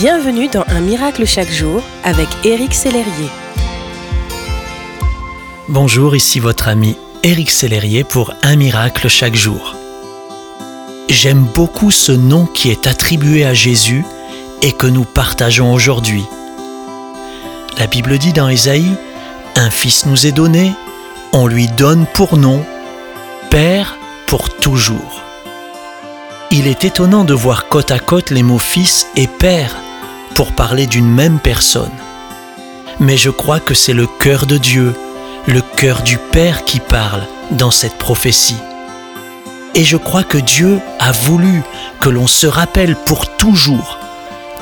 Bienvenue dans Un miracle chaque jour avec Éric Sellerier. Bonjour, ici votre ami Éric Sellerier pour Un miracle chaque jour. J'aime beaucoup ce nom qui est attribué à Jésus et que nous partageons aujourd'hui. La Bible dit dans Ésaïe, Un fils nous est donné, on lui donne pour nom Père pour toujours. Il est étonnant de voir côte à côte les mots fils et père pour parler d'une même personne. Mais je crois que c'est le cœur de Dieu, le cœur du Père qui parle dans cette prophétie. Et je crois que Dieu a voulu que l'on se rappelle pour toujours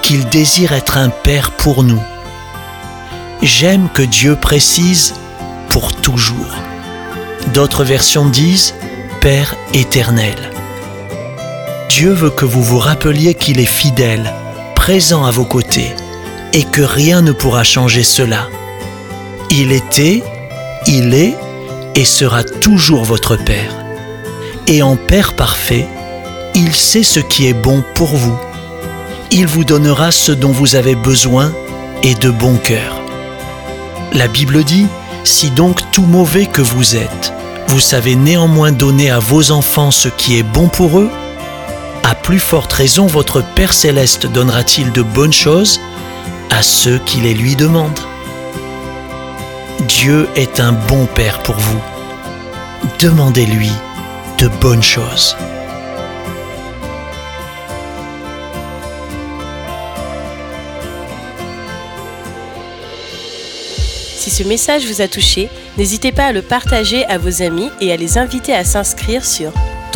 qu'il désire être un Père pour nous. J'aime que Dieu précise pour toujours. D'autres versions disent Père éternel. Dieu veut que vous vous rappeliez qu'il est fidèle, présent à vos côtés, et que rien ne pourra changer cela. Il était, il est et sera toujours votre Père. Et en Père parfait, il sait ce qui est bon pour vous. Il vous donnera ce dont vous avez besoin et de bon cœur. La Bible dit, Si donc tout mauvais que vous êtes, vous savez néanmoins donner à vos enfants ce qui est bon pour eux, à plus forte raison votre Père céleste donnera-t-il de bonnes choses à ceux qui les lui demandent. Dieu est un bon Père pour vous. Demandez-lui de bonnes choses. Si ce message vous a touché, n'hésitez pas à le partager à vos amis et à les inviter à s'inscrire sur